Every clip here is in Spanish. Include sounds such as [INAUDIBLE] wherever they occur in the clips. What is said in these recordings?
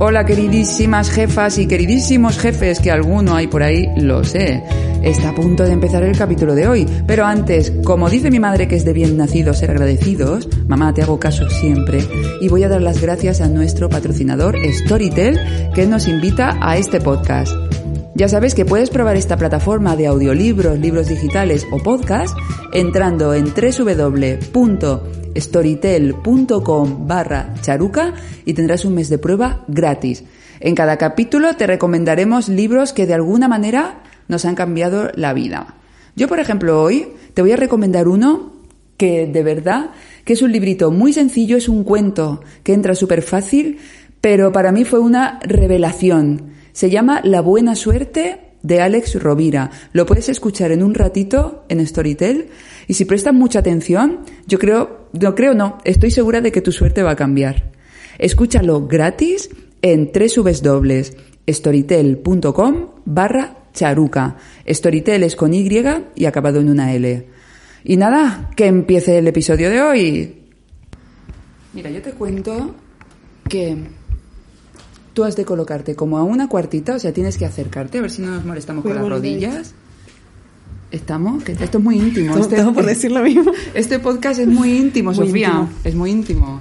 Hola queridísimas jefas y queridísimos jefes, que alguno hay por ahí, lo sé. Está a punto de empezar el capítulo de hoy, pero antes, como dice mi madre que es de bien nacido ser agradecidos, mamá te hago caso siempre, y voy a dar las gracias a nuestro patrocinador Storytel, que nos invita a este podcast. Ya sabes que puedes probar esta plataforma de audiolibros, libros digitales o podcast entrando en www.storytel.com barra charuca y tendrás un mes de prueba gratis. En cada capítulo te recomendaremos libros que de alguna manera nos han cambiado la vida. Yo, por ejemplo, hoy te voy a recomendar uno que de verdad que es un librito muy sencillo, es un cuento que entra súper fácil, pero para mí fue una revelación. Se llama La buena suerte de Alex Rovira. Lo puedes escuchar en un ratito en Storytel y si prestas mucha atención, yo creo, no creo no, estoy segura de que tu suerte va a cambiar. Escúchalo gratis en www.storytel.com barra charuca. Storytel es con Y y acabado en una L. Y nada, que empiece el episodio de hoy. Mira, yo te cuento que tú has de colocarte como a una cuartita, o sea, tienes que acercarte, a ver si no nos molestamos con las rodillas. ¿Estamos? Que esto es muy íntimo. Este, Estamos por decir lo mismo. [LAUGHS] Este podcast es muy íntimo, Muy Sofía. íntimo. Es muy íntimo.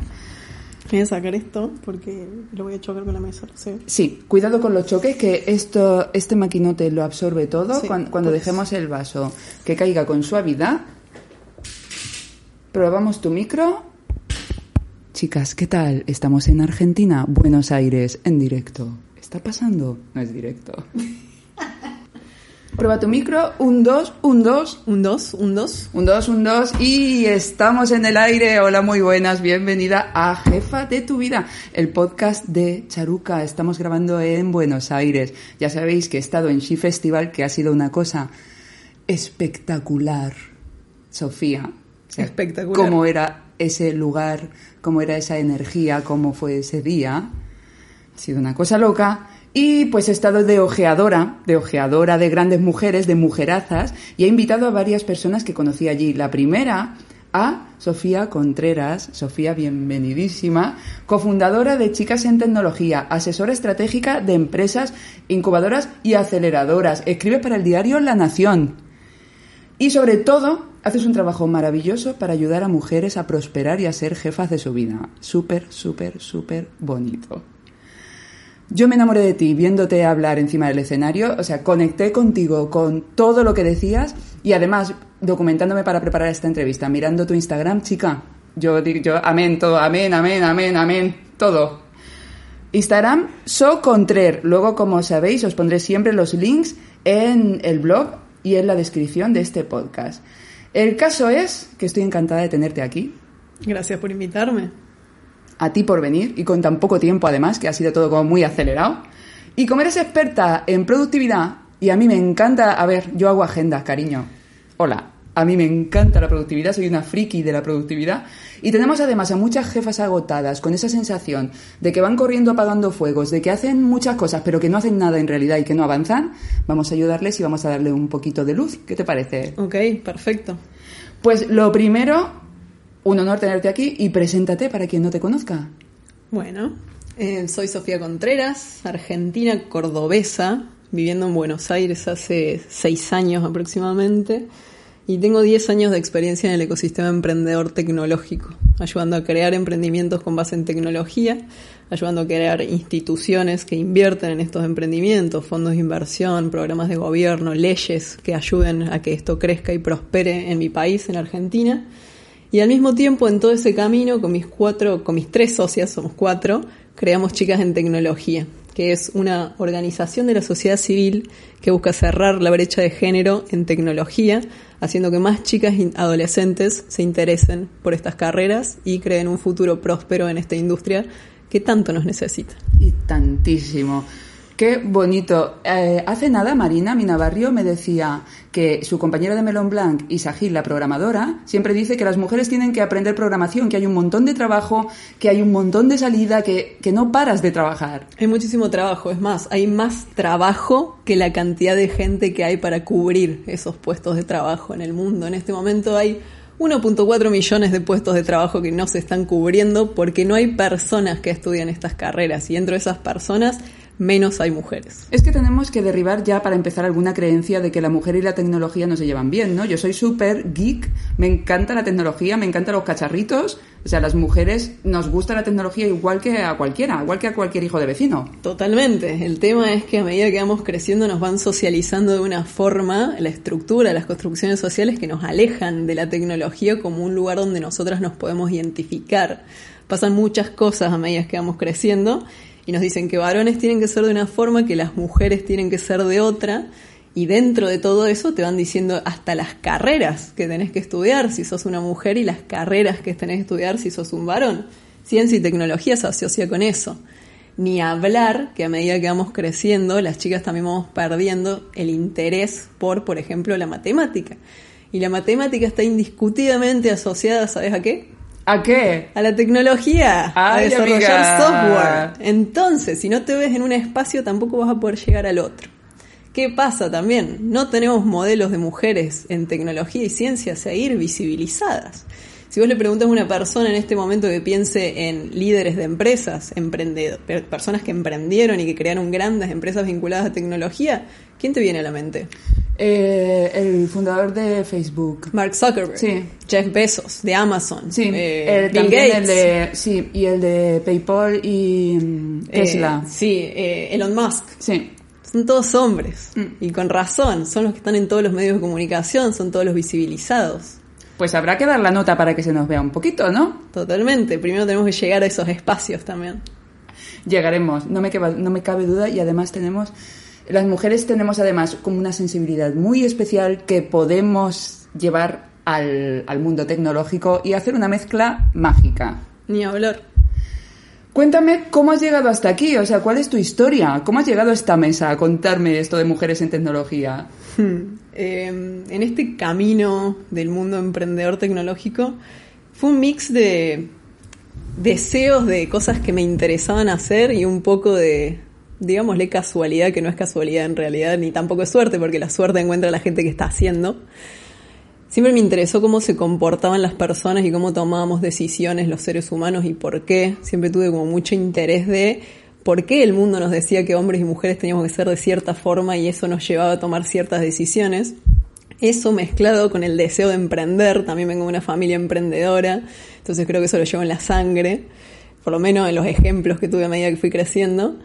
Voy a sacar esto porque lo voy a chocar con la mesa. sé. Sí, cuidado con los choques, que esto, este maquinote lo absorbe todo. Sí, Cuan- cuando, pues. dejemos el vaso que caiga con suavidad. Probamos tu micro. Chicas, ¿qué tal? Estamos en Argentina, Buenos Aires, en directo. ¿Está pasando? No es directo. Prueba tu micro. Un, dos, un, dos. Un 2, un 2. Un dos, un dos y estamos en el aire. Hola, muy buenas. Bienvenida a Jefa de tu vida, el podcast de Charuca. Estamos grabando en Buenos Aires. Ya sabéis que he estado en She Festival, que ha sido una cosa espectacular. Sofía. O sea, Espectacular. Cómo era ese lugar, cómo era esa energía, cómo fue ese día. Ha sido una cosa loca. Y pues he estado de ojeadora, de ojeadora de grandes mujeres, de mujerazas, y he invitado a varias personas que conocí allí. La primera, a Sofía Contreras. Sofía, bienvenidísima. Cofundadora de Chicas en Tecnología, asesora estratégica de empresas, incubadoras y aceleradoras. Escribe para el diario La Nación. Y sobre todo, haces un trabajo maravilloso para ayudar a mujeres a prosperar y a ser jefas de su vida. Súper, súper, súper bonito. Yo me enamoré de ti viéndote hablar encima del escenario, o sea, conecté contigo con todo lo que decías y además documentándome para preparar esta entrevista, mirando tu Instagram, chica. Yo digo, amén, todo, amén, amén, amén, amén, todo. Instagram, So Contrer. Luego, como sabéis, os pondré siempre los links en el blog y en la descripción de este podcast. El caso es que estoy encantada de tenerte aquí, Gracias por invitarme. a ti por venir y con tan poco tiempo además, que ha sido todo como muy acelerado. Y como eres experta en productividad, y a mí me encanta, a ver, yo hago agendas, cariño. Hola, a mí me encanta la productividad, soy una friki de la productividad. Y tenemos además a muchas jefas agotadas con esa sensación de que van corriendo apagando fuegos, de que hacen muchas cosas pero que no hacen nada en realidad y que no avanzan. Vamos a ayudarles y vamos a darle un poquito de luz. ¿Qué te parece? Ok, perfecto. Pues lo primero, un honor tenerte aquí y preséntate para quien no te conozca. Bueno, eh, soy Sofía Contreras, argentina cordobesa, viviendo en Buenos Aires hace seis años aproximadamente. Y tengo 10 años de experiencia en el ecosistema emprendedor tecnológico, ayudando a crear emprendimientos con base en tecnología, ayudando a crear instituciones que invierten en estos emprendimientos, fondos de inversión, programas de gobierno, leyes que ayuden a que esto crezca y prospere en mi país, en Argentina. Y al mismo tiempo, en todo ese camino, con mis cuatro, con mis tres socias, somos cuatro, creamos Chicas en Tecnología, que es una organización de la sociedad civil que busca cerrar la brecha de género en tecnología, haciendo que más chicas y adolescentes se interesen por estas carreras y creen un futuro próspero en esta industria que tanto nos necesita. Y tantísimo. Qué bonito. Eh, hace nada Marina Minabarrio me decía que su compañera de Melon Blanc, Isagil, la programadora, siempre dice que las mujeres tienen que aprender programación, que hay un montón de trabajo, que hay un montón de salida, que, que no paras de trabajar. Hay muchísimo trabajo, es más, hay más trabajo que la cantidad de gente que hay para cubrir esos puestos de trabajo en el mundo. En este momento hay 1.4 millones de puestos de trabajo que no se están cubriendo porque no hay personas que estudian estas carreras y dentro de esas personas menos hay mujeres. Es que tenemos que derribar ya para empezar alguna creencia de que la mujer y la tecnología no se llevan bien, ¿no? Yo soy súper geek, me encanta la tecnología, me encantan los cacharritos. O sea, las mujeres nos gusta la tecnología igual que a cualquiera, igual que a cualquier hijo de vecino. Totalmente. El tema es que a medida que vamos creciendo nos van socializando de una forma la estructura, las construcciones sociales que nos alejan de la tecnología como un lugar donde nosotras nos podemos identificar. Pasan muchas cosas a medida que vamos creciendo y nos dicen que varones tienen que ser de una forma, que las mujeres tienen que ser de otra, y dentro de todo eso te van diciendo hasta las carreras que tenés que estudiar si sos una mujer y las carreras que tenés que estudiar si sos un varón. Ciencia y tecnología se asocia con eso. Ni hablar que a medida que vamos creciendo, las chicas también vamos perdiendo el interés por, por ejemplo, la matemática. Y la matemática está indiscutidamente asociada, ¿sabes a qué? ¿A qué? A la tecnología, a desarrollar software. Entonces, si no te ves en un espacio, tampoco vas a poder llegar al otro. ¿Qué pasa también? No tenemos modelos de mujeres en tecnología y ciencia a seguir visibilizadas. Si vos le preguntas a una persona en este momento que piense en líderes de empresas, personas que emprendieron y que crearon grandes empresas vinculadas a tecnología, ¿quién te viene a la mente? Eh, el fundador de Facebook. Mark Zuckerberg. Sí. Jeff Bezos, de Amazon. Sí. Eh, Eh, Bill Gates. el de, sí, y el de PayPal y mm, Eh, Tesla. sí, eh, Elon Musk. sí. Son todos hombres. Mm. Y con razón. Son los que están en todos los medios de comunicación, son todos los visibilizados. Pues habrá que dar la nota para que se nos vea un poquito, ¿no? Totalmente. Primero tenemos que llegar a esos espacios también. Llegaremos, no me, no me cabe duda y además tenemos, las mujeres tenemos además como una sensibilidad muy especial que podemos llevar al, al mundo tecnológico y hacer una mezcla mágica. Ni hablar. Cuéntame cómo has llegado hasta aquí, o sea, cuál es tu historia, cómo has llegado a esta mesa a contarme esto de mujeres en tecnología. Hmm. Eh, en este camino del mundo emprendedor tecnológico fue un mix de deseos de cosas que me interesaban hacer y un poco de, digámosle, casualidad, que no es casualidad en realidad, ni tampoco es suerte, porque la suerte encuentra a la gente que está haciendo. Siempre me interesó cómo se comportaban las personas y cómo tomábamos decisiones los seres humanos y por qué. Siempre tuve como mucho interés de por qué el mundo nos decía que hombres y mujeres teníamos que ser de cierta forma y eso nos llevaba a tomar ciertas decisiones. Eso mezclado con el deseo de emprender, también vengo de una familia emprendedora, entonces creo que eso lo llevo en la sangre, por lo menos en los ejemplos que tuve a medida que fui creciendo.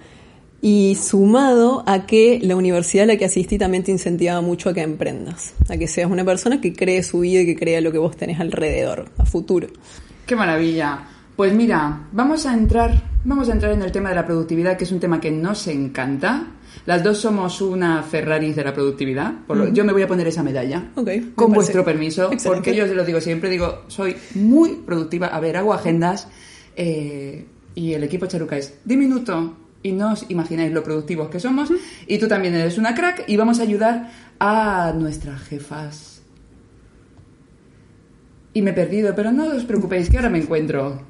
Y sumado a que la universidad a la que asistí también te incentivaba mucho a que emprendas, a que seas una persona que cree su vida y que crea lo que vos tenés alrededor, a futuro. Qué maravilla. Pues mira, vamos a entrar, vamos a entrar en el tema de la productividad, que es un tema que nos encanta. Las dos somos una Ferrari de la productividad. Por lo- Yo me voy a poner esa medalla. Con vuestro permiso, excelente. porque yo se lo digo siempre, digo, soy muy productiva. A ver, hago agendas eh, y el equipo Charuca es diminuto y no os imagináis lo productivos que somos. Y tú también eres una crack y vamos a ayudar a nuestras jefas. Y me he perdido, pero no os preocupéis, que ahora me encuentro.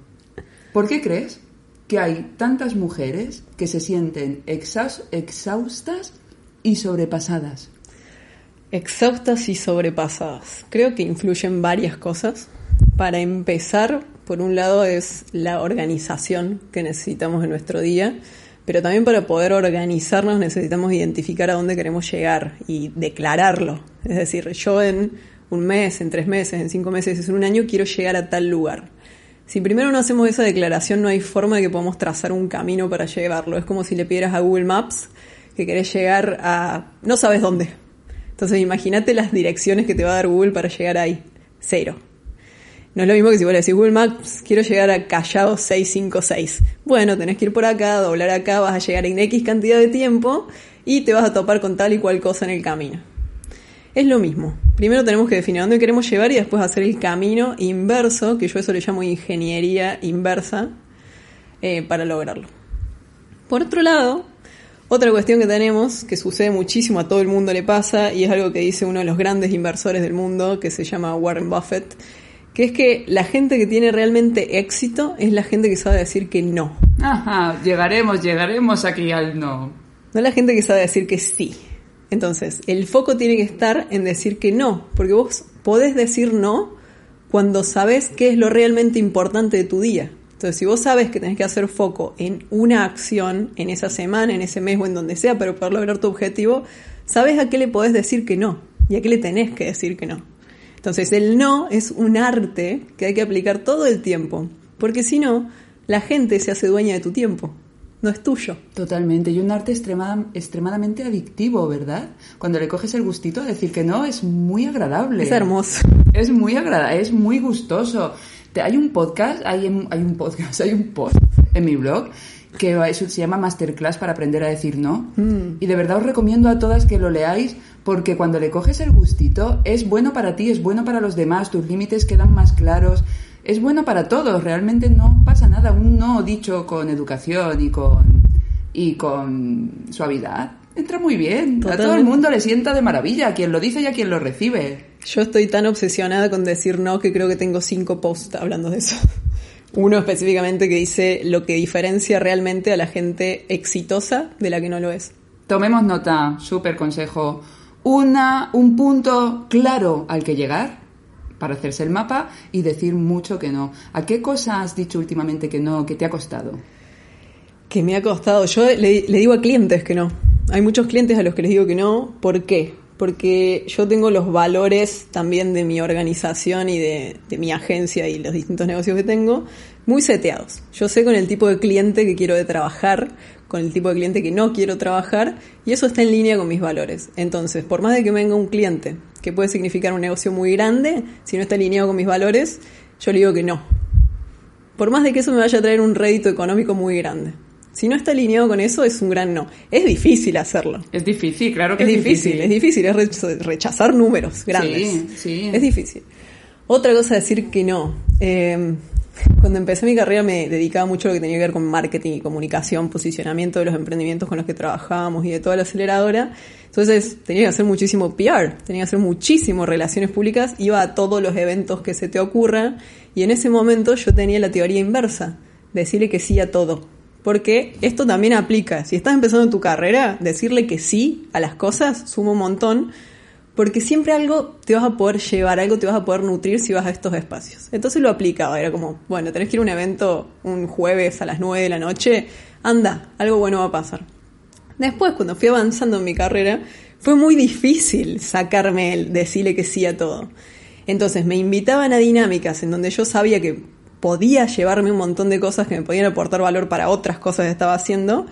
¿Por qué crees que hay tantas mujeres que se sienten exhaus- exhaustas y sobrepasadas? Exhaustas y sobrepasadas. Creo que influyen varias cosas. Para empezar, por un lado es la organización que necesitamos en nuestro día, pero también para poder organizarnos necesitamos identificar a dónde queremos llegar y declararlo. Es decir, yo en un mes, en tres meses, en cinco meses, en un año quiero llegar a tal lugar. Si primero no hacemos esa declaración, no hay forma de que podamos trazar un camino para llevarlo. Es como si le pidieras a Google Maps que querés llegar a... no sabes dónde. Entonces imagínate las direcciones que te va a dar Google para llegar ahí. Cero. No es lo mismo que si vos le decís Google Maps, quiero llegar a Callao 656. Bueno, tenés que ir por acá, doblar acá, vas a llegar en X cantidad de tiempo y te vas a topar con tal y cual cosa en el camino. Es lo mismo. Primero tenemos que definir dónde queremos llegar y después hacer el camino inverso, que yo eso le llamo ingeniería inversa, eh, para lograrlo. Por otro lado, otra cuestión que tenemos, que sucede muchísimo, a todo el mundo le pasa, y es algo que dice uno de los grandes inversores del mundo, que se llama Warren Buffett, que es que la gente que tiene realmente éxito es la gente que sabe decir que no, Ajá, llegaremos, llegaremos aquí al no. no la gente que sabe decir que sí. Entonces, el foco tiene que estar en decir que no, porque vos podés decir no cuando sabes qué es lo realmente importante de tu día. Entonces, si vos sabes que tenés que hacer foco en una acción, en esa semana, en ese mes o en donde sea, pero para lograr tu objetivo, sabes a qué le podés decir que no y a qué le tenés que decir que no. Entonces, el no es un arte que hay que aplicar todo el tiempo, porque si no, la gente se hace dueña de tu tiempo no es tuyo. Totalmente, y un arte extremadamente adictivo, ¿verdad? Cuando le coges el gustito, decir que no es muy agradable. Es hermoso. Es muy agradable, es muy gustoso. Hay un podcast, hay, hay un podcast, [LAUGHS] hay un post en mi blog que se llama Masterclass para aprender a decir no. Mm. Y de verdad os recomiendo a todas que lo leáis porque cuando le coges el gustito es bueno para ti, es bueno para los demás, tus límites quedan más claros, es bueno para todos, realmente no pasa nada. Un no dicho con educación y con, y con suavidad entra muy bien. A todo el mundo le sienta de maravilla, a quien lo dice y a quien lo recibe. Yo estoy tan obsesionada con decir no que creo que tengo cinco posts hablando de eso. Uno específicamente que dice lo que diferencia realmente a la gente exitosa de la que no lo es. Tomemos nota, súper consejo. Una, un punto claro al que llegar para hacerse el mapa y decir mucho que no. ¿A qué cosa has dicho últimamente que no, que te ha costado? Que me ha costado. Yo le, le digo a clientes que no. Hay muchos clientes a los que les digo que no. ¿Por qué? Porque yo tengo los valores también de mi organización y de, mi agencia y los distintos negocios que tengo muy seteados. Yo sé con el tipo de cliente que quiero de trabajar, con el tipo de cliente que no quiero trabajar y eso está en línea con mis valores. Entonces, por más de que venga un cliente que puede significar un negocio muy grande, si no está alineado con mis valores, yo le digo que no. Por más de que eso me vaya a traer un rédito económico muy grande. Si no está alineado con eso, es un gran no. Es difícil hacerlo. Es difícil, claro que es, difícil, Es difícil, es rechazar números grandes. Sí, sí. Es difícil. Otra cosa es decir que no. Eh, cuando empecé mi carrera me dedicaba mucho a lo que tenía que ver con marketing y comunicación, posicionamiento de los emprendimientos con los que trabajábamos y de toda la aceleradora. Entonces tenía que hacer muchísimo PR, tenía que hacer muchísimo relaciones públicas, iba a todos los eventos que se te ocurran y en ese momento yo tenía la teoría inversa, decirle que sí a todo porque esto también aplica. Si estás empezando tu carrera, decirle que sí a las cosas suma un montón, porque siempre algo te vas a poder llevar, algo te vas a poder nutrir si vas a estos espacios. Entonces lo aplicaba, era como, bueno, tenés que ir a un evento un jueves a las 9 de la noche, anda, algo bueno va a pasar. Después, cuando fui avanzando en mi carrera, fue muy difícil sacarme el decirle que sí a todo. Entonces me invitaban a dinámicas en donde yo sabía que podía llevarme un montón de cosas que me podían aportar valor para otras cosas que estaba haciendo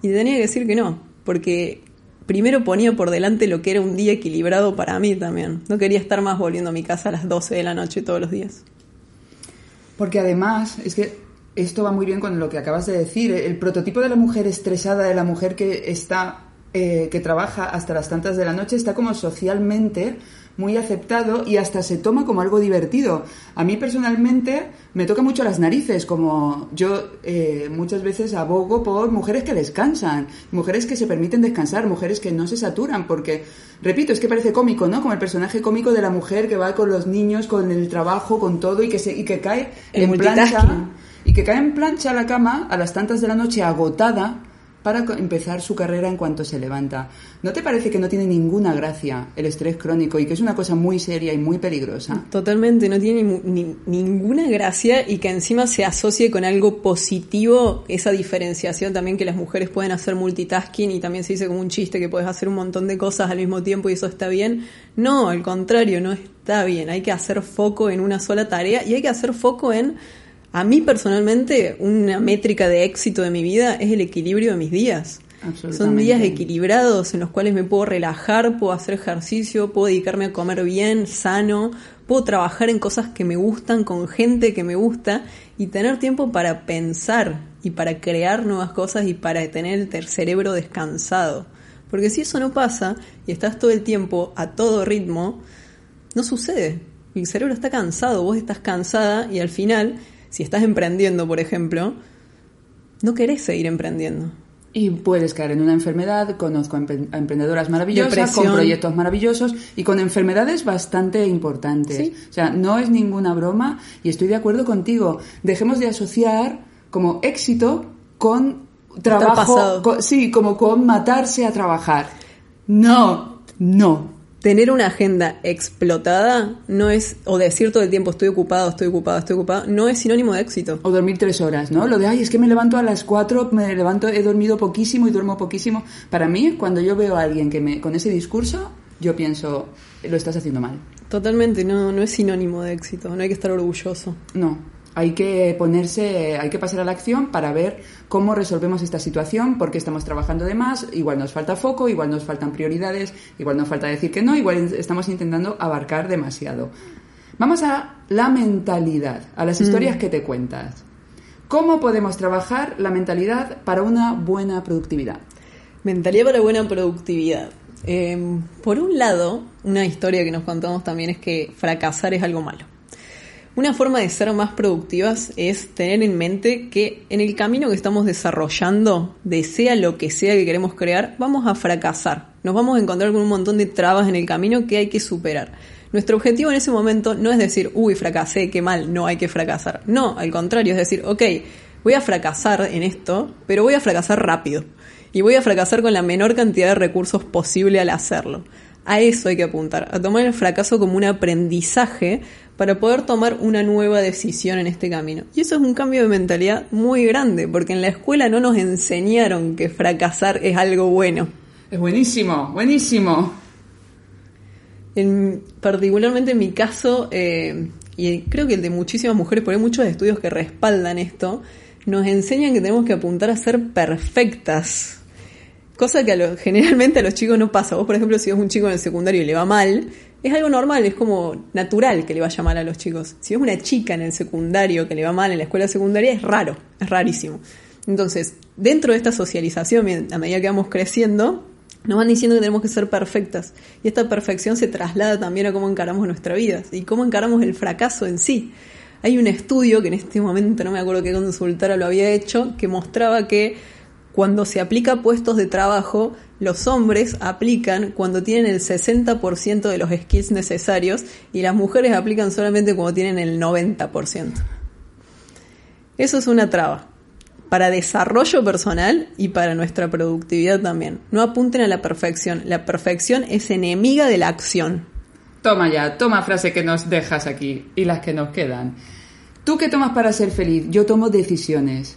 y tenía que decir que no, porque primero ponía por delante lo que era un día equilibrado para mí también. No quería estar más volviendo a mi casa a las 12 de la noche todos los días. Porque además, es que esto va muy bien con lo que acabas de decir. El prototipo de la mujer estresada, de la mujer que está, eh, que trabaja hasta las tantas de la noche, está como socialmente muy aceptado y hasta se toma como algo divertido. A mí personalmente me toca mucho las narices, como yo eh, muchas veces abogo por mujeres que descansan, mujeres que se permiten descansar, mujeres que no se saturan, porque, repito, es que parece cómico, ¿no? Como el personaje cómico de la mujer que va con los niños, con el trabajo, con todo y que, se, y que cae en plancha. Y que cae en plancha a la cama a las tantas de la noche agotada para empezar su carrera en cuanto se levanta. ¿No te parece que no tiene ninguna gracia el estrés crónico y que es una cosa muy seria y muy peligrosa? Totalmente, no tiene ninguna gracia y que encima se asocie con algo positivo, esa diferenciación también que las mujeres pueden hacer multitasking y también se dice como un chiste que puedes hacer un montón de cosas al mismo tiempo y eso está bien. No, al contrario, no está bien. Hay que hacer foco en una sola tarea y hay que hacer foco en a mí personalmente, una métrica de éxito de mi vida es el equilibrio de mis días. Son días equilibrados en los cuales me puedo relajar, puedo hacer ejercicio, puedo dedicarme a comer bien, sano, puedo trabajar en cosas que me gustan, con gente que me gusta y tener tiempo para pensar y para crear nuevas cosas y para tener el cerebro descansado. Porque si eso no pasa y estás todo el tiempo a todo ritmo, no sucede. El cerebro está cansado, vos estás cansada y al final si estás emprendiendo, por ejemplo, no querés seguir emprendiendo. Y puedes caer en una enfermedad, conozco a emprendedoras maravillosas, con proyectos maravillosos y con enfermedades bastante importantes. O sea, no es ninguna broma y estoy de acuerdo contigo. Dejemos de asociar como éxito con trabajo, sí, como con matarse a trabajar. No, no, tener una agenda explotada no es, o decir todo el tiempo estoy ocupado, estoy ocupado, estoy ocupado, no es sinónimo de éxito. O dormir tres horas, ¿no? Lo de, ay, es que me levanto a las cuatro, me levanto, he dormido poquísimo y duermo poquísimo. Para mí, cuando yo veo a alguien que me, con ese discurso, yo pienso, lo estás haciendo mal. Totalmente, no, no es sinónimo de éxito, no hay que estar orgulloso. No, hay que ponerse, hay que pasar a la acción para ver cómo resolvemos esta situación, porque estamos trabajando de más, igual nos falta foco, igual nos faltan prioridades, igual nos falta decir que no, igual estamos intentando abarcar demasiado. Vamos a la mentalidad, a las historias que te cuentas. ¿Cómo podemos trabajar la mentalidad para una buena productividad? Mentalidad para buena productividad. Em, por un lado, una historia que nos contamos también es que fracasar es algo malo. Una forma de ser más productivas es tener en mente que en el camino que estamos desarrollando, de sea lo que sea que queremos crear, vamos a fracasar. Nos vamos a encontrar con un montón de trabas en el camino que hay que superar. Nuestro objetivo en ese momento no es decir, uy, fracasé, qué mal, no hay que fracasar. No, al contrario, es decir, ok, voy a fracasar en esto, pero voy a fracasar rápido. Y voy a fracasar con la menor cantidad de recursos posible al hacerlo. A eso hay que apuntar, a tomar el fracaso como un aprendizaje para poder tomar una nueva decisión en este camino. Y eso es un cambio de mentalidad muy grande, porque en la escuela no nos enseñaron que fracasar es algo bueno. Es buenísimo, buenísimo. En, particularmente en mi caso, eh, y creo que el de muchísimas mujeres, porque hay muchos estudios que respaldan esto, nos enseñan que tenemos que apuntar a ser perfectas. Cosa que generalmente a los chicos no pasa. Vos, por ejemplo, si ves un chico en el secundario y le va mal, es algo normal, es como natural que le vaya mal a los chicos. Si ves una chica en el secundario que le va mal en la escuela secundaria, es raro, es rarísimo. Entonces, dentro de esta socialización, a medida que vamos creciendo, nos van diciendo que tenemos que ser perfectas. Y esta perfección se traslada también a cómo encaramos nuestra vida y cómo encaramos el fracaso en sí. Hay un estudio que en este momento no me acuerdo qué consultora lo había hecho, que mostraba que cuando se aplica puestos de trabajo, los hombres aplican cuando tienen el 60% de los skills necesarios y las mujeres aplican solamente cuando tienen el 90%. Eso es una traba para desarrollo personal y para nuestra productividad también. No apunten a la perfección. La perfección es enemiga de la acción. Toma ya, toma frase que nos dejas aquí y las que nos quedan. ¿Tú qué tomas para ser feliz? Yo tomo decisiones.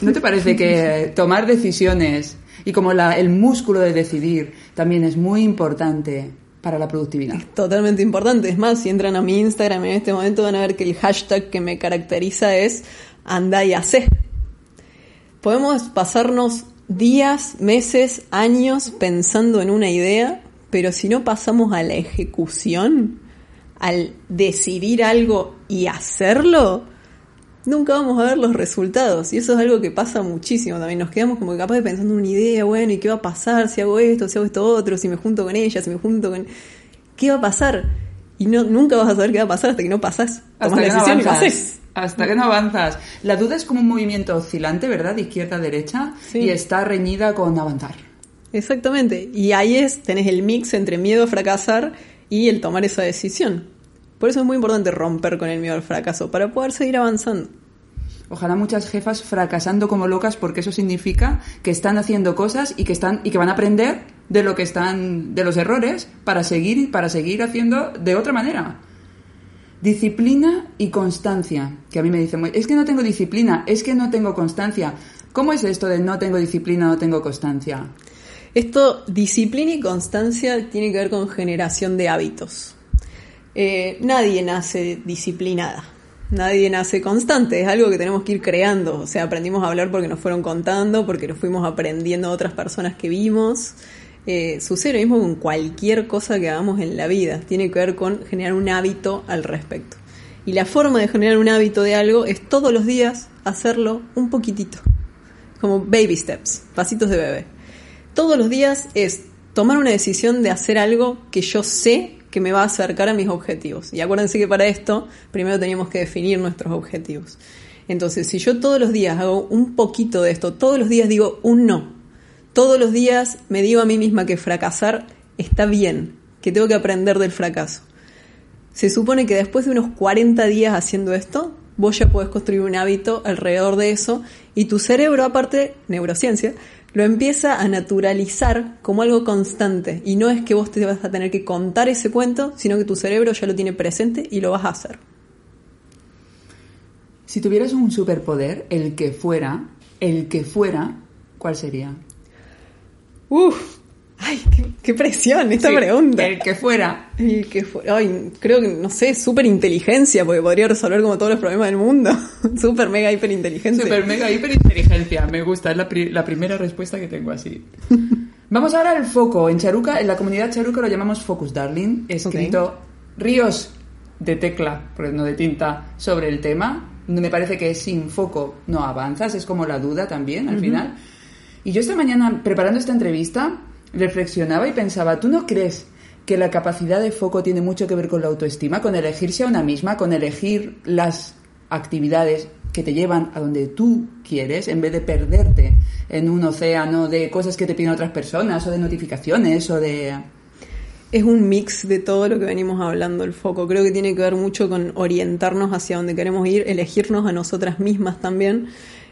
¿No te parece que tomar decisiones y como el músculo de decidir también es muy importante para la productividad. Totalmente importante. Es más, si entran a mi Instagram en este momento van a ver que el hashtag que me caracteriza es anda y hace. Podemos pasarnos días, meses, años pensando en una idea, pero si no pasamos a la ejecución, al decidir algo y hacerlo, nunca vamos a ver los resultados. Y eso es algo que pasa muchísimo también. Nos quedamos como capaz de pensando en una idea, bueno, ¿y qué va a pasar si hago esto, si hago esto otro, si me junto con ella, si me junto con... ¿Qué va a pasar? Y no, nunca vas a saber qué va a pasar hasta que no pasas. Hasta que no avanzas. Hasta que no avanzas. La duda es como un movimiento oscilante, ¿verdad? De izquierda a derecha. Y está reñida con avanzar. Exactamente. Y ahí es, tenés el mix entre miedo a fracasar y el tomar esa decisión. Por eso es muy importante romper con el miedo al fracaso, para poder seguir avanzando. Ojalá muchas jefas fracasando como locas porque eso significa que están haciendo cosas y que están y que van a aprender de lo que están de los errores para seguir para seguir haciendo de otra manera. Disciplina y constancia, que a mí me dicen, es que no tengo disciplina, es que no tengo constancia. ¿Cómo es esto de no tengo disciplina, no tengo constancia? Esto, disciplina y constancia, tiene que ver con generación de hábitos. Eh, nadie nace disciplinada, nadie nace constante, es algo que tenemos que ir creando. O sea, aprendimos a hablar porque nos fueron contando, porque nos fuimos aprendiendo de otras personas que vimos. Eh, sucede lo mismo con cualquier cosa que hagamos en la vida, tiene que ver con generar un hábito al respecto. Y la forma de generar un hábito de algo es todos los días hacerlo un poquitito, como baby steps, pasitos de bebé. Todos los días es tomar una decisión de hacer algo que yo sé que me va a acercar a mis objetivos. Y acuérdense que para esto primero teníamos que definir nuestros objetivos. Entonces, si yo todos los días hago un poquito de esto, todos los días digo un no, todos los días me digo a mí misma que fracasar está bien, que tengo que aprender del fracaso. Se supone que después de unos 40 días haciendo esto, vos ya podés construir un hábito alrededor de eso y tu cerebro, aparte, neurociencia, lo empieza a naturalizar como algo constante. Y no es que vos te vas a tener que contar ese cuento, sino que tu cerebro ya lo tiene presente y lo vas a hacer. Si tuvieras un superpoder, el que fuera, el que fuera, ¿cuál sería? Uf, ay, qué, presión esta Sí, pregunta. El que fuera. El que fuera, ay, creo que, no sé, super inteligencia, porque podría resolver como todos los problemas del mundo. [LAUGHS] super mega hiper inteligencia. Super mega hiperinteligencia. Me gusta, es la, pri- la primera respuesta que tengo así. [LAUGHS] Vamos ahora al foco. En Charuca, en la comunidad Charuca lo llamamos Focus Darling, escrito ríos de tecla, no de tinta, sobre el tema. Me parece que sin foco no avanzas, es como la duda también al final. Y yo esta mañana, preparando esta entrevista, reflexionaba y pensaba, ¿tú no crees que la capacidad de foco tiene mucho que ver con la autoestima, con elegirse a una misma, con elegir las actividades que te llevan a donde tú quieres, en vez de perderte en un océano de cosas que te piden otras personas, o de notificaciones, o de... Es un mix de todo lo que venimos hablando, el foco. Creo que tiene que ver mucho con orientarnos hacia donde queremos ir, elegirnos a nosotras mismas también.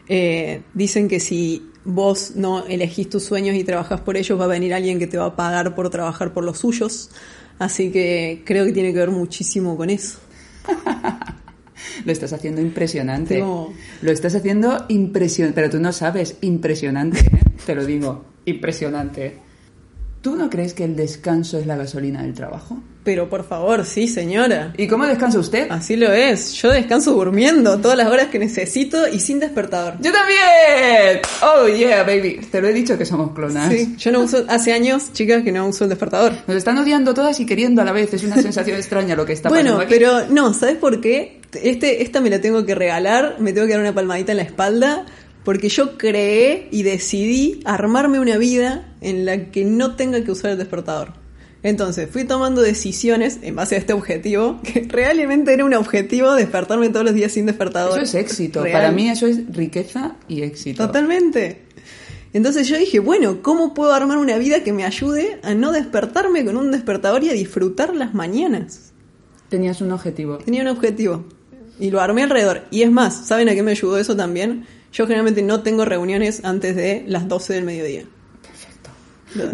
Eh, dicen que si vos no elegís tus sueños y trabajas por ellos, va a venir alguien que te va a pagar por trabajar por los suyos. Así que creo que tiene que ver muchísimo con eso. [LAUGHS] Lo estás haciendo impresionante. Lo estás haciendo impresionante. Pero tú no sabes, impresionante, ¿eh? te lo digo, impresionante. ¿Tú no crees que el descanso es la gasolina del trabajo? Pero por favor, sí, señora. ¿Y cómo descansa usted? Así lo es. Yo descanso durmiendo todas las horas que necesito y sin despertador. ¡Yo también! ¡Oh, yeah, baby! Te lo he dicho que somos clonas. Sí, yo no uso, hace años, chicas, que no uso el despertador. Nos están odiando todas y queriendo a la vez. Es una sensación [LAUGHS] extraña lo que está Bueno, pasando aquí. pero no, ¿sabes por qué? Este, esta me la tengo que regalar, me tengo que dar una palmadita en la espalda, porque yo creé y decidí armarme una vida en la que no tenga que usar el despertador. Entonces, fui tomando decisiones en base a este objetivo, [LAUGHS] que realmente era un objetivo despertarme todos los días sin despertador. Eso es éxito. Real. Para mí eso es riqueza y éxito. Totalmente. Entonces yo dije, bueno, ¿cómo puedo armar una vida que me ayude a no despertarme con un despertador y a disfrutar las mañanas? Tenías un objetivo. Tenía un objetivo y lo armé alrededor. Y es más, ¿saben a qué me ayudó eso también? Yo generalmente no tengo reuniones antes de las 12 del mediodía.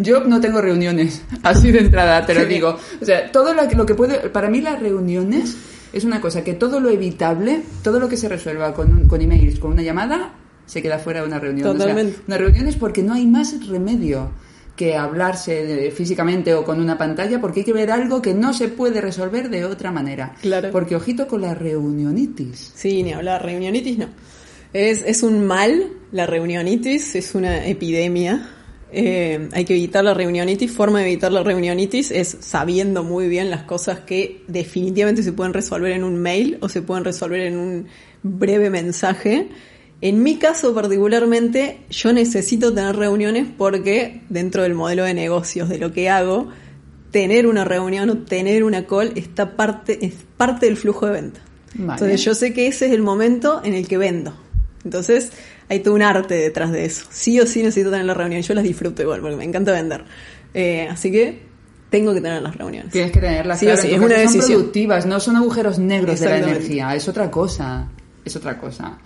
Yo no tengo reuniones, [LAUGHS] así de entrada te lo digo. O sea, todo lo que, lo que puede... Para mí las reuniones es una cosa que todo lo evitable, todo lo que se resuelva con, con emails, con una llamada, se queda fuera de una reunión. O sea, Totalmente. una reunión es porque no hay más remedio que hablarse físicamente o con una pantalla porque hay que ver algo que no se puede resolver de otra manera. Claro. Porque ojito con la reunionitis. Sí, ni hablar, reunionitis no. Es, es un mal, la reunionitis es una epidemia. Eh, hay que evitar la reunionitis. Forma de evitar la reunionitis es sabiendo muy bien las cosas que definitivamente se pueden resolver en un mail o se pueden resolver en un breve mensaje. En mi caso particularmente, yo necesito tener reuniones porque dentro del modelo de negocios de lo que hago, tener una reunión o tener una call está parte, es parte del flujo de venta. Vale. Entonces yo sé que ese es el momento en el que vendo. Entonces hay todo un arte detrás de eso. Sí o sí necesito tener la reunión. Yo las disfruto igual porque me encanta vender. Eh, así que tengo que tener las reuniones. Tienes que tenerlas Sí o claro, sí, es una caso son decisión. productivas, no son agujeros negros de la energía, es otra cosa, es otra cosa.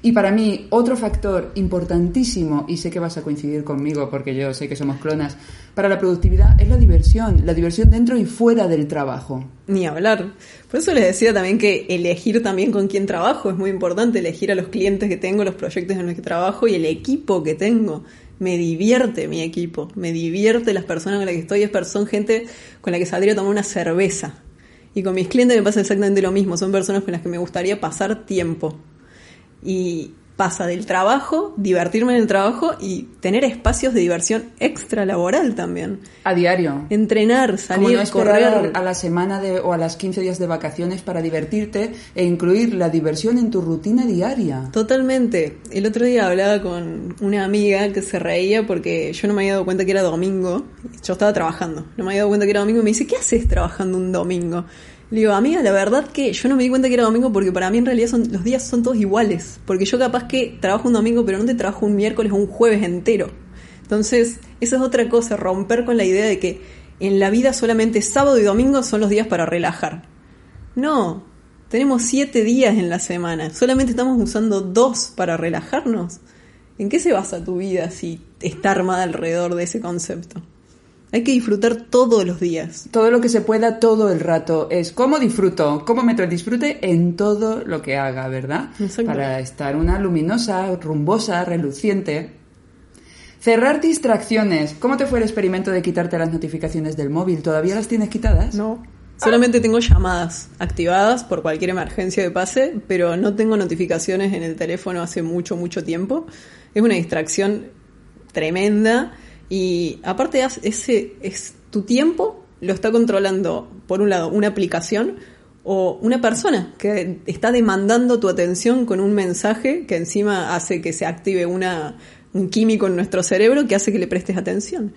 Y para mí, otro factor importantísimo, y sé que vas a coincidir conmigo porque yo sé que somos clonas, para la productividad es la diversión, la diversión dentro y fuera del trabajo. Ni hablar. Por eso les decía también que elegir también con quién trabajo es muy importante, elegir a los clientes que tengo, los proyectos en los que trabajo y el equipo que tengo. Me divierte mi equipo, me divierte las personas con las que estoy, son gente con la que saldría a tomar una cerveza. Y con mis clientes me pasa exactamente lo mismo, son personas con las que me gustaría pasar tiempo. Y pasa del trabajo, divertirme en el trabajo y tener espacios de diversión extra laboral también. A diario. Entrenar, salir, no correr. a la semana de, o a las 15 días de vacaciones para divertirte e incluir la diversión en tu rutina diaria. Totalmente. El otro día hablaba con una amiga que se reía porque yo no me había dado cuenta que era domingo. Yo estaba trabajando. No me había dado cuenta que era domingo y me dice, ¿qué haces trabajando un domingo? Le digo, amiga, la verdad que yo no me di cuenta que era domingo porque para mí en realidad son, los días son todos iguales. Porque yo capaz que trabajo un domingo pero no te trabajo un miércoles o un jueves entero. Entonces, esa es otra cosa, romper con la idea de que en la vida solamente sábado y domingo son los días para relajar. No, tenemos siete días en la semana, solamente estamos usando dos para relajarnos. ¿En qué se basa tu vida si está armada alrededor de ese concepto? Hay que disfrutar todos los días. Todo lo que se pueda todo el rato. Es cómo disfruto, cómo meto el disfrute en todo lo que haga, ¿verdad? Para estar una luminosa, rumbosa, reluciente. Cerrar distracciones. ¿Cómo te fue el experimento de quitarte las notificaciones del móvil? ¿Todavía las tienes quitadas? No. Solamente tengo llamadas activadas por cualquier emergencia que pase, pero no tengo notificaciones en el teléfono hace mucho, mucho tiempo. Es una distracción tremenda y aparte ese es tu tiempo lo está controlando por un lado una aplicación o una persona que está demandando tu atención con un mensaje que encima hace que se active una, un químico en nuestro cerebro que hace que le prestes atención.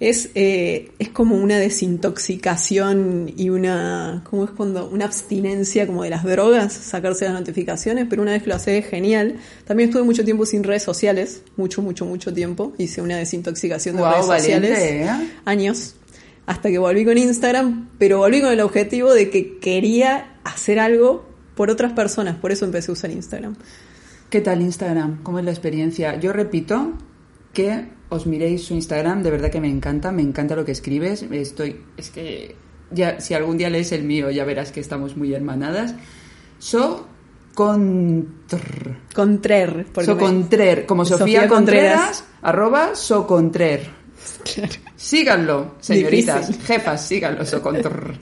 Es, eh, es como una desintoxicación y una, ¿cómo es cuando? Una abstinencia como de las drogas, sacarse las notificaciones, pero una vez que lo haces es genial. También estuve mucho tiempo sin redes sociales, mucho, mucho, mucho tiempo. Hice una desintoxicación de Guau, redes valiente, sociales. ¿eh? Años. Hasta que volví con Instagram, pero volví con el objetivo de que quería hacer algo por otras personas, por eso empecé a usar Instagram. ¿Qué tal Instagram? ¿Cómo es la experiencia? Yo repito que os miréis su Instagram, de verdad que me encanta, me encanta lo que escribes. Estoy, es que ya si algún día lees el mío ya verás que estamos muy hermanadas. So contr, Contrer. so me- contrer, como Sofía, Sofía Contreras, Contreras. arroba so contrer. Claro. Síganlo, señoritas, Difícil. jefas, síganlo, so contr.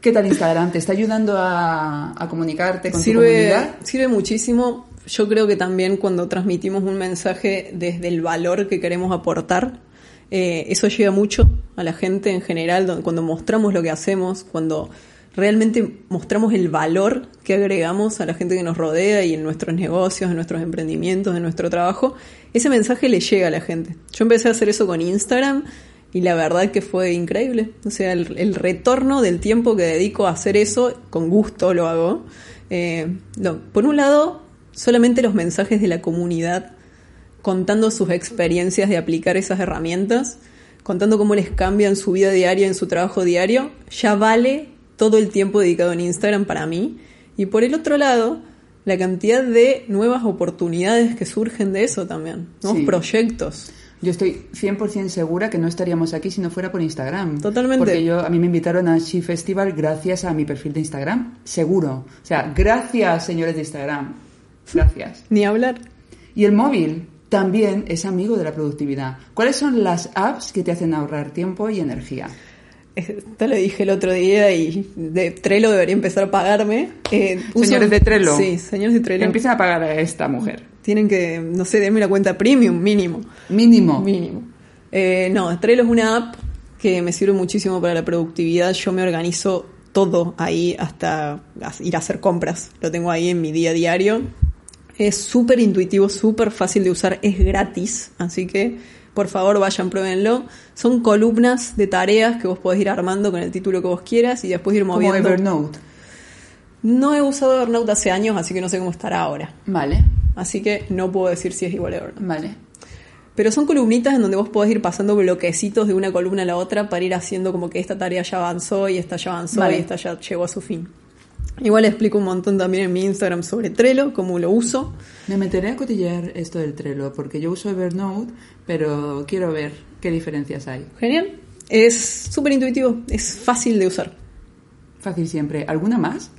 ¿Qué tal Instagram? ¿Te está ayudando a, a comunicarte con tu sirve, comunidad? sirve muchísimo. Yo creo que también cuando transmitimos un mensaje desde el valor que queremos aportar, eh, eso llega mucho a la gente en general, cuando mostramos lo que hacemos, cuando realmente mostramos el valor que agregamos a la gente que nos rodea y en nuestros negocios, en nuestros emprendimientos, en nuestro trabajo, ese mensaje le llega a la gente. Yo empecé a hacer eso con Instagram y la verdad que fue increíble. O sea, el, retorno del tiempo que dedico a hacer eso, con gusto lo hago. Eh, por un lado, solamente los mensajes de la comunidad contando sus experiencias de aplicar esas herramientas, contando cómo les cambian su vida diaria en su trabajo diario, ya vale todo el tiempo dedicado en Instagram para mí. Y por el otro lado, la cantidad de nuevas oportunidades que surgen de eso también, nuevos Sí. proyectos. Yo estoy 100% segura que no estaríamos aquí si no fuera por Instagram. Totalmente. Porque yo, a mí me invitaron a She Festival gracias a mi perfil de Instagram. Seguro. O sea, gracias, señores de Instagram. Gracias. Ni hablar. Y el móvil también es amigo de la productividad. ¿Cuáles son las apps que te hacen ahorrar tiempo y energía? Esto lo dije el otro día y de Trello debería empezar a pagarme. Eh, uso- Señores de Trello. Sí, señores de Trello. Empiezan a pagar a esta mujer. Tienen que, no sé, denme la cuenta premium mínimo. Mínimo. Mínimo. Eh, no, Trello es una app que me sirve muchísimo para la productividad. Yo me organizo todo ahí hasta ir a hacer compras. Lo tengo ahí en mi día a diario. Es súper intuitivo, súper fácil de usar, es gratis, así que por favor vayan, pruébenlo. Son columnas de tareas que vos podés ir armando con el título que vos quieras y después ir Como moviendo. Evernote. No he usado Evernote hace años, así que no sé cómo estará ahora. Vale. Así que no puedo decir si es igual a Evernote. Vale. Pero son columnitas en donde vos podés ir pasando bloquecitos de una columna a la otra para ir haciendo como que esta tarea ya avanzó y esta ya avanzó Vale. y esta ya llegó a su fin. Igual explico un montón también en mi Instagram sobre Trello, cómo lo uso. Me meteré a cotillear esto del Trello porque yo uso Evernote, pero quiero ver qué diferencias hay. Genial. Es súper intuitivo, es fácil de usar. Fácil siempre. ¿Alguna más?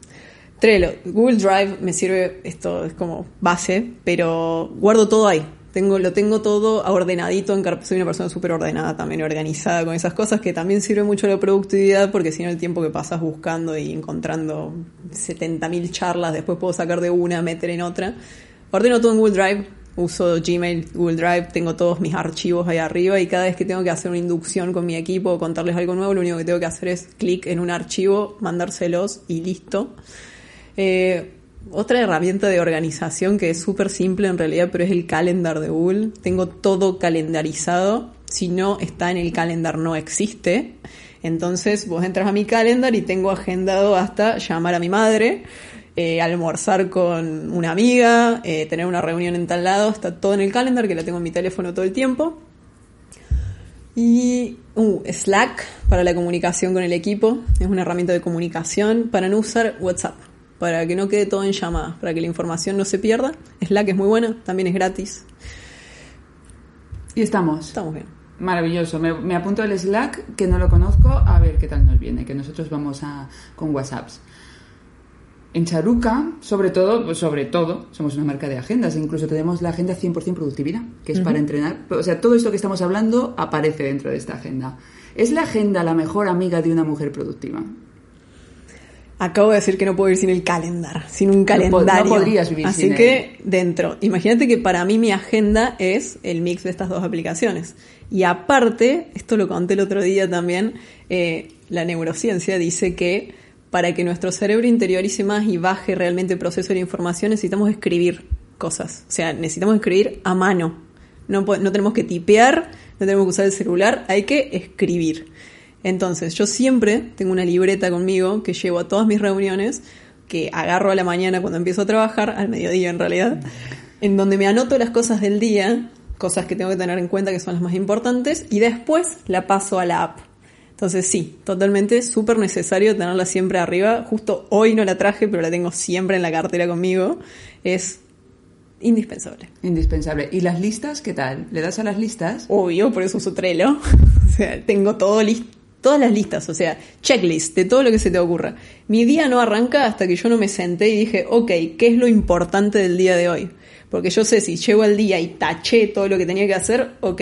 Trello, Google Drive me sirve, esto es como base, pero guardo todo ahí. Tengo, lo tengo todo ordenadito en. Soy una persona súper ordenada también, organizada con esas cosas, que también sirve mucho la productividad, porque si no el tiempo que pasas buscando y encontrando 70.000 charlas, después puedo sacar de una, meter en otra. Ordeno todo en Google Drive, uso Gmail, Google Drive, tengo todos mis archivos ahí arriba y cada vez que tengo que hacer una inducción con mi equipo o contarles algo nuevo, lo único que tengo que hacer es clic en un archivo, mandárselos y listo. Eh, otra herramienta de organización que es súper simple en realidad, pero es el calendar de Google. Tengo todo calendarizado. Si no está en el calendar, no existe. Entonces vos entras a mi calendar y tengo agendado hasta llamar a mi madre, eh, almorzar con una amiga, eh, tener una reunión en tal lado. Está todo en el calendar, que la tengo en mi teléfono todo el tiempo. Y uh, Slack para la comunicación con el equipo. Es una herramienta de comunicación para no usar WhatsApp. Para que no quede todo en llamadas, para que la información no se pierda. Slack es muy buena, también es gratis. Y estamos. Estamos bien. Maravilloso. Me, me apunto el Slack, que no lo conozco, a ver qué tal nos viene, que nosotros vamos a, con WhatsApps. En Charuca, sobre todo, pues sobre todo, somos una marca de agendas, e incluso tenemos la agenda 100% productividad, que es para entrenar. O sea, todo esto que estamos hablando aparece dentro de esta agenda. ¿Es la agenda la mejor amiga de una mujer productiva? Acabo de decir que no puedo ir sin el calendar, sin un po- no calendario. podrías vivir Así sin que dentro, imagínate que para mí mi agenda es el mix de estas dos aplicaciones. Y aparte, esto lo conté el otro día también, eh, la neurociencia dice que para que nuestro cerebro interiorice más y baje realmente el proceso de la información necesitamos escribir cosas. O sea, necesitamos escribir a mano. No, no tenemos que tipear, no tenemos que usar el celular, hay que escribir. Entonces, yo siempre tengo una libreta conmigo que llevo a todas mis reuniones, que agarro a la mañana cuando empiezo a trabajar, al mediodía en realidad, en donde me anoto las cosas del día, cosas que tengo que tener en cuenta que son las más importantes, y después la paso a la app. Entonces sí, totalmente súper necesario tenerla siempre arriba. Justo hoy no la traje, pero la tengo siempre en la cartera conmigo. Es indispensable. Indispensable. ¿Y las listas qué tal? ¿Le das a las listas? Obvio, por eso uso Trello. [LAUGHS] o sea, tengo todo listo. Todas las listas, o sea, checklist de todo lo que se te ocurra. Mi día no arranca hasta que yo no me senté y dije, ok, ¿qué es lo importante del día de hoy? Porque yo sé si llego al día y taché todo lo que tenía que hacer, ok,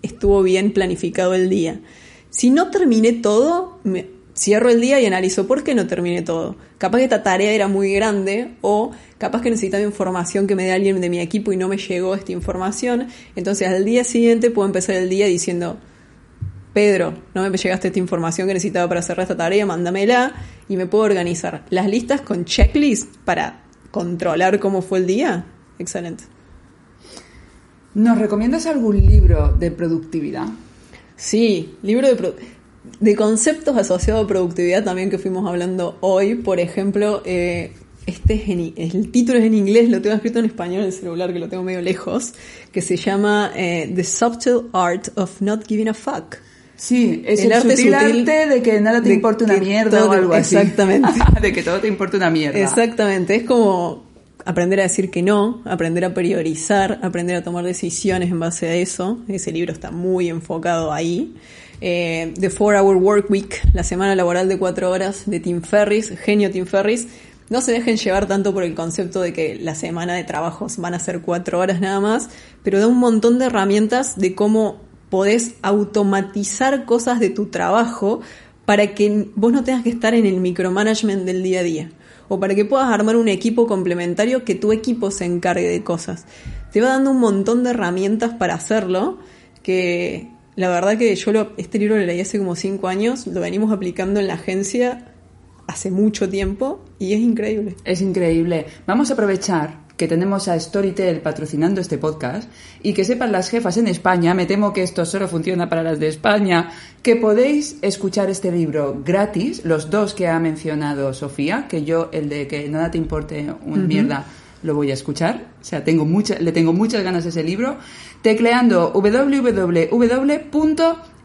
estuvo bien planificado el día. Si no terminé todo, cierro el día y analizo por qué no terminé todo. Capaz que esta tarea era muy grande o capaz que necesitaba información que me dé alguien de mi equipo y no me llegó esta información. Entonces al día siguiente puedo empezar el día diciendo, Pedro, no me llegaste esta información que necesitaba para cerrar esta tarea, mándamela y me puedo organizar. Las listas con checklist para controlar cómo fue el día, excelente. ¿Nos recomiendas algún libro de productividad? Sí, libro de, de conceptos asociados a productividad también que fuimos hablando hoy. Por ejemplo, eh, este es en el título es en inglés, lo tengo escrito en español en el celular que lo tengo medio lejos, que se llama eh, The Subtle Art of Not Giving a Fuck. Sí, es El el, arte sutil arte de que nada te importa una mierda o algo así. exactamente. [LAUGHS] de que todo te importa una mierda. Exactamente, es como aprender a decir que no, aprender a priorizar, aprender a tomar decisiones en base a eso. Ese libro está muy enfocado ahí. Eh, The Four Hour Work Week, la semana laboral de cuatro horas de Tim Ferris, genio Tim Ferris. No se dejen llevar tanto por el concepto de que la semana de trabajos van a ser cuatro horas nada más, pero da un montón de herramientas de cómo podés automatizar cosas de tu trabajo para que vos no tengas que estar en el micromanagement del día a día. O para que puedas armar un equipo complementario que tu equipo se encargue de cosas. Te va dando un montón de herramientas para hacerlo que la verdad que yo lo- este libro lo leí hace como cinco años, lo venimos aplicando en la agencia hace mucho tiempo y es increíble. Es increíble. Vamos a aprovechar que tenemos a Storytel patrocinando este podcast y que sepan las jefas en España, me temo que esto solo funciona para las de España, que podéis escuchar este libro gratis, los dos que ha mencionado Sofía, que yo el de que nada te importe una mierda lo voy a escuchar, o sea, tengo mucha, le tengo muchas ganas a ese libro, tecleando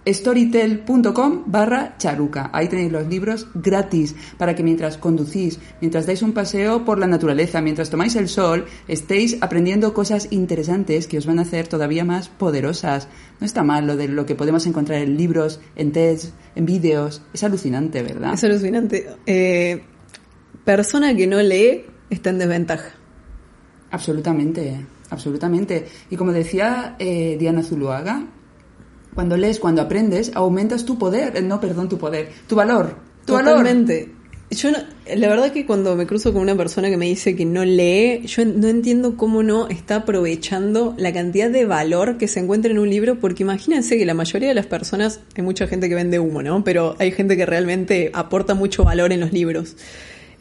www.storytel.com barra charuca. Ahí tenéis los libros gratis para que mientras conducís, mientras dais un paseo por la naturaleza, mientras tomáis el sol, estéis aprendiendo cosas interesantes que os van a hacer todavía más poderosas. No está mal lo de lo que podemos encontrar en libros, en TEDs, en vídeos. Es alucinante, ¿verdad? Es alucinante. Eh, persona que no lee está en desventaja. Absolutamente, absolutamente. Y como decía eh, Diana Zuluaga, cuando lees, cuando aprendes, aumentas tu poder, eh, no, perdón, tu poder, tu valor, tu valor. Totalmente. Yo no- la verdad que cuando me cruzo con una persona que me dice que no lee, yo no entiendo cómo no está aprovechando la cantidad de valor que se encuentra en un libro, porque imagínense que la mayoría de las personas, hay mucha gente que vende humo, ¿no? Pero hay gente que realmente aporta mucho valor en los libros.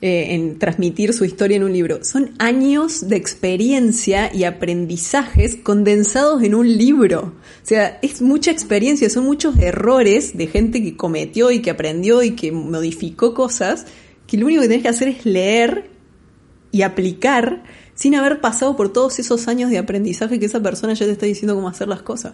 Eh, en transmitir su historia en un libro. Son años de experiencia y aprendizajes condensados en un libro. O sea, es mucha experiencia, son muchos errores de gente que cometió y que aprendió y que modificó cosas, que lo único que tenés que hacer es leer y aplicar sin haber pasado por todos esos años de aprendizaje que esa persona ya te está diciendo cómo hacer las cosas.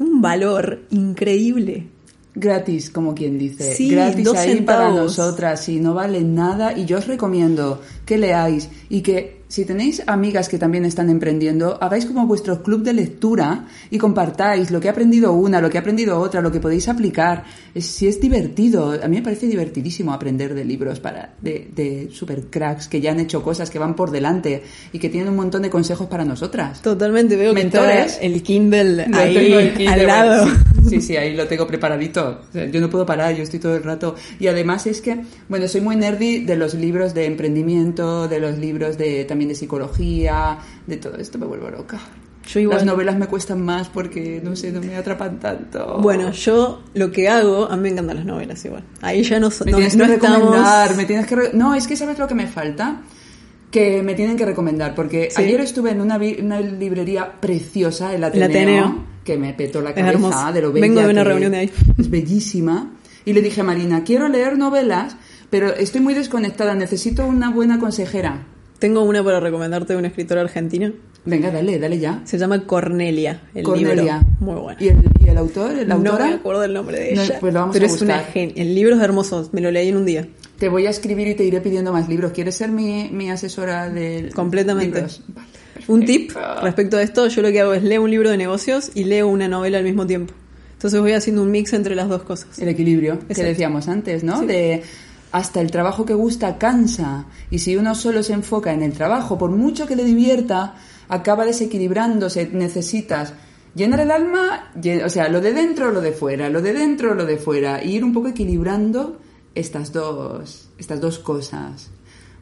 Un valor increíble. Gratis, como quien dice. Sí, gratis dos ahí para nosotras y no vale nada. Y yo os recomiendo que leáis y que si tenéis amigas que también están emprendiendo, hagáis como vuestro club de lectura y compartáis lo que ha aprendido una, lo que ha aprendido otra, lo que podéis aplicar. Es, si es divertido, a mí me parece divertidísimo aprender de libros para, de, de super cracks que ya han hecho cosas, que van por delante y que tienen un montón de consejos para nosotras. Totalmente, veo que Mentores. está el Kindle ahí aquí de- al lado. Sí, sí, ahí lo tengo preparadito. O sea, yo no puedo parar, yo estoy todo el rato. Y además es que, bueno, soy muy nerdy de los libros de emprendimiento, de los libros de también de psicología, de todo esto me vuelvo loca. Yo igual. Las novelas me cuestan más porque, no sé, no me atrapan tanto. Bueno, yo lo que hago, a mí me encantan las novelas igual. Ahí ya no, me no, tienes no que estamos... recomendar, me tienes que... re- No, es que ¿sabes lo que me falta? Que me tienen que recomendar, porque Sí. ayer estuve en una, una librería preciosa, el Ateneo, Ateneo. Que me petó la cabeza hermoso. de lo bella Vengo de una que reunión de ahí. Es bellísima. Y le dije a Marina, quiero leer novelas, pero estoy muy desconectada, necesito una buena consejera. Tengo una para recomendarte de una escritora argentina. Venga, dale, dale ya. Se llama Cornelia, el Cornelia. libro. Muy bueno. ¿Y el, y el autor, la No autora? me acuerdo el nombre de No, ella. pues lo vamos pero a es una buscar. gen- El libro es hermoso, me lo leí en un día. Te voy a escribir y te iré pidiendo más libros. ¿Quieres ser mi, mi asesora del Completamente. libros? Vale, Un tip respecto a esto, yo lo que hago es leo un libro de negocios y leo una novela al mismo tiempo. Entonces voy haciendo un mix entre las dos cosas. El equilibrio que Exacto. decíamos antes, ¿no? Sí. De hasta el trabajo que gusta cansa. Y si uno solo se enfoca en el trabajo, por mucho que le divierta, acaba desequilibrándose. Necesitas llenar el alma, o sea, lo de dentro, lo de fuera, lo de dentro, lo de fuera. Y ir un poco equilibrando estas dos, estas dos cosas.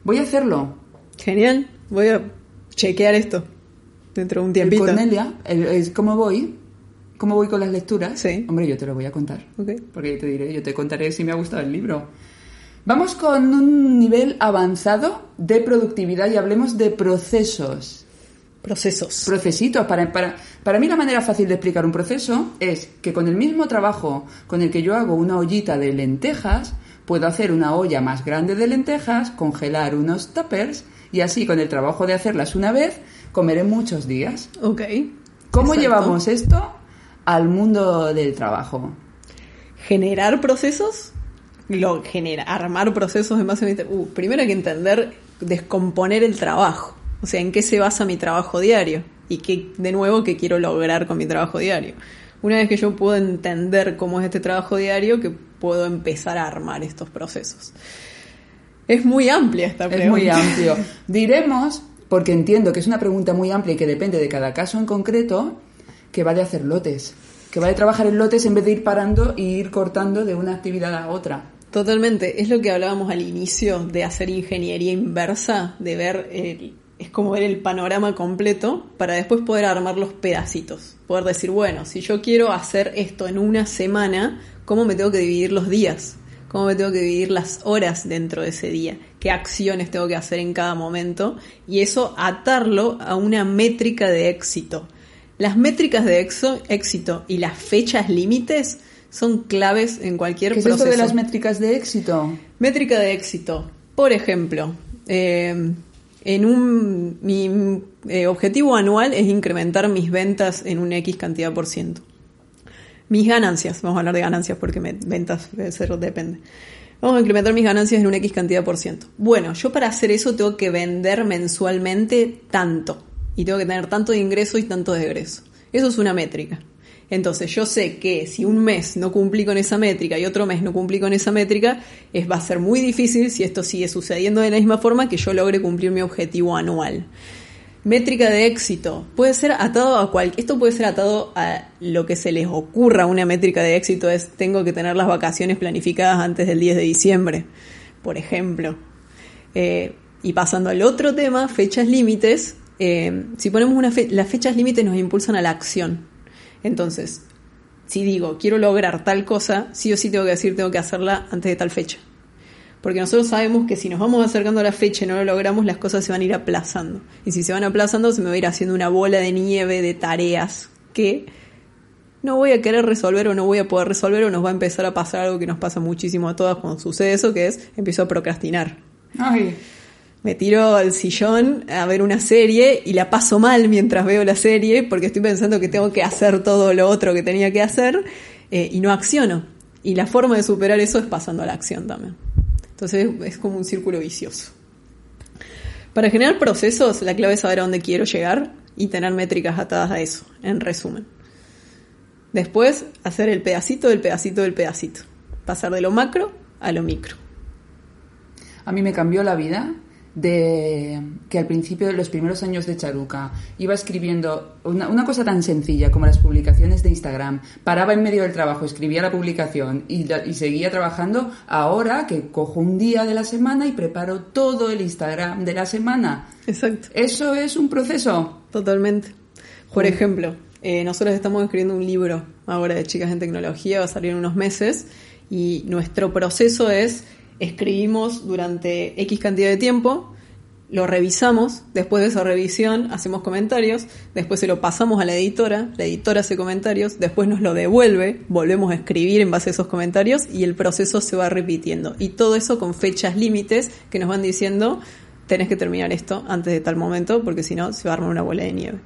Voy a hacerlo. Genial, voy a chequear esto dentro de un El tiempito. Cornelia, el- el- ¿cómo voy? ¿Cómo voy con las lecturas? Sí. Hombre, yo te lo voy a contar. Porque yo te diré, yo te contaré si me ha gustado el libro. Vamos con un nivel avanzado de productividad y hablemos de procesos. Procesos. Procesitos. Para, para, para mí la manera fácil de explicar un proceso es que con el mismo trabajo con el que yo hago una ollita de lentejas, puedo hacer una olla más grande de lentejas, congelar unos tuppers y así con el trabajo de hacerlas una vez, comeré muchos días. ok. ¿Cómo Exacto. llevamos esto al mundo del trabajo? Generar procesos, lo genera, armar procesos en base a mi tra- uh, primero hay que entender, descomponer el trabajo. O sea, en qué se basa mi trabajo diario y qué, de nuevo, qué quiero lograr con mi trabajo diario. Una vez que yo puedo entender cómo es este trabajo diario, que puedo empezar a armar estos procesos. Es muy amplia esta pregunta. Es muy amplio. Diremos, porque entiendo que es una pregunta muy amplia y que depende de cada caso en concreto, que va de hacer lotes. Que va de trabajar en lotes en vez de ir parando y ir cortando de una actividad a otra. Totalmente, es lo que hablábamos al inicio de hacer ingeniería inversa, de ver, el- es como ver el panorama completo para después poder armar los pedacitos. Poder decir, bueno, si yo quiero hacer esto en una semana, ¿cómo me tengo que dividir los días? ¿Cómo me tengo que dividir las horas dentro de ese día? ¿Qué acciones tengo que hacer en cada momento? Y eso atarlo a una métrica de éxito. Las métricas de exo- éxito y las fechas límites son claves en cualquier ¿Qué es proceso. esto de las métricas de éxito? Métrica de éxito. Por ejemplo, eh, en un mi eh, objetivo anual es incrementar mis ventas en un X cantidad por ciento. Mis ganancias, vamos a hablar de ganancias porque me- ventas ser, depende. Vamos a incrementar mis ganancias en un X cantidad por ciento. Bueno, yo para hacer eso tengo que vender mensualmente tanto. Y tengo que tener tanto de ingreso y tanto de egreso. Eso es una métrica. Entonces yo sé que si un mes no cumplí con esa métrica y otro mes no cumplí con esa métrica, es, va a ser muy difícil si esto sigue sucediendo de la misma forma que yo logre cumplir mi objetivo anual. Métrica de éxito. Puede ser atado a cual, esto puede ser atado a lo que se les ocurra. Una métrica de éxito es tengo que tener las vacaciones planificadas antes del 10 de diciembre, por ejemplo. Eh, y pasando al otro tema, fechas límites. eh, si ponemos una las fechas límites nos impulsan a la acción. Entonces, si digo quiero lograr tal cosa, sí o sí tengo que decir tengo que hacerla antes de tal fecha. Porque nosotros sabemos que si nos vamos acercando a la fecha y no lo logramos, las cosas se van a ir aplazando. Y si se van aplazando, se me va a ir haciendo una bola de nieve de tareas que no voy a querer resolver o no voy a poder resolver o nos va a empezar a pasar algo que nos pasa muchísimo a todas cuando sucede eso, que es empiezo a procrastinar. Ay, Me tiro al sillón a ver una serie y la paso mal mientras veo la serie porque estoy pensando que tengo que hacer todo lo otro que tenía que hacer eh, y no acciono. Y la forma de superar eso es pasando a la acción también. Entonces es como un círculo vicioso. Para generar procesos, la clave es saber a dónde quiero llegar y tener métricas atadas a eso, en resumen. Después, hacer el pedacito del pedacito del pedacito. Pasar de lo macro a lo micro. A mí me cambió la vida de que al principio de los primeros años de Charuca iba escribiendo una, cosa tan sencilla como las publicaciones de Instagram, paraba en medio del trabajo, escribía la publicación y, y, seguía trabajando, ahora que cojo un día de la semana y preparo todo el Instagram de la semana. Exacto. Eso es un proceso. Totalmente. Por ejemplo, eh, nosotros estamos escribiendo un libro ahora de chicas en tecnología, va a salir en unos meses y nuestro proceso es escribimos durante X cantidad de tiempo, lo revisamos, después de esa revisión hacemos comentarios, después se lo pasamos a la editora, la editora hace comentarios, después nos lo devuelve, volvemos a escribir en base a esos comentarios y el proceso se va repitiendo. Y todo eso con fechas límites que nos van diciendo, tenés que terminar esto antes de tal momento porque si no se va a armar una bola de nieve.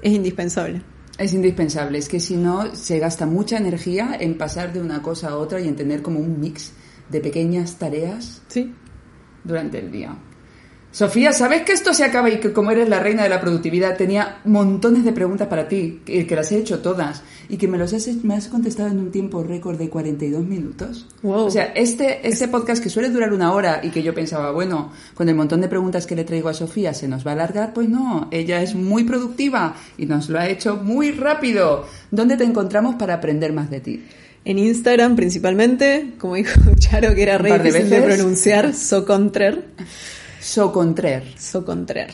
Es indispensable. Es indispensable, es que si no se gasta mucha energía en pasar de una cosa a otra y en tener como un mix de pequeñas tareas sí. durante el día. Sofía, ¿sabes que esto se acaba y que como eres la reina de la productividad tenía montones de preguntas para ti, que, que las he hecho todas y que me los has, me has contestado en un tiempo récord de 42 minutos? Wow. O sea, este, este podcast que suele durar una hora y que yo pensaba, bueno, con el montón de preguntas que le traigo a Sofía se nos va a alargar, pues no, ella es muy productiva y nos lo ha hecho muy rápido. ¿Dónde te encontramos para aprender más de ti? En Instagram principalmente, como dijo [LAUGHS] Charo, que era re de difícil de veces. pronunciar, Socontrer. Socontrer. Socontrer.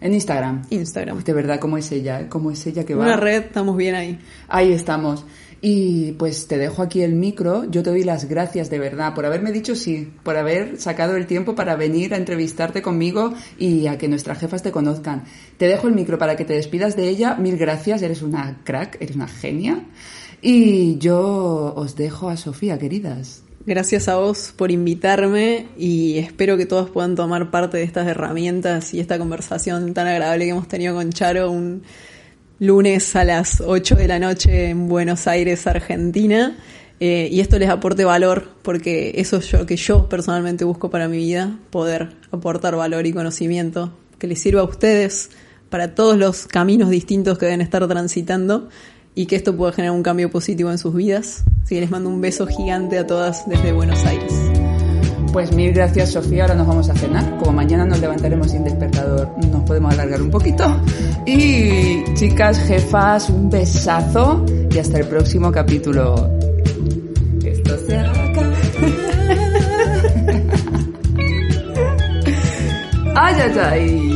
En Instagram. Instagram. Uy, de verdad, ¿cómo es ella? ¿Cómo es ella que va? Una red, estamos bien ahí. Ahí estamos. Y pues te dejo aquí el micro. Yo te doy las gracias de verdad por haberme dicho sí, por haber sacado el tiempo para venir a entrevistarte conmigo y a que nuestras jefas te conozcan. Te dejo el micro para que te despidas de ella. Mil gracias, eres una crack, eres una genia. Y yo os dejo a Sofía, queridas. Gracias a vos por invitarme y espero que todos puedan tomar parte de estas herramientas y esta conversación tan agradable que hemos tenido con Charo un lunes a las 8 de la noche en Buenos Aires, Argentina. Eh, y esto les aporte valor porque eso es lo que yo personalmente busco para mi vida, poder aportar valor y conocimiento que les sirva a ustedes para todos los caminos distintos que deben estar transitando y que esto pueda generar un cambio positivo en sus vidas. Así que les mando un beso gigante a todas desde Buenos Aires. Pues mil gracias, Sofía. Ahora nos vamos a cenar. Como mañana nos levantaremos sin despertador, nos podemos alargar un poquito. Y chicas, jefas, un besazo y hasta el próximo capítulo. Esto se acaba. [LAUGHS] ay, ay, ay.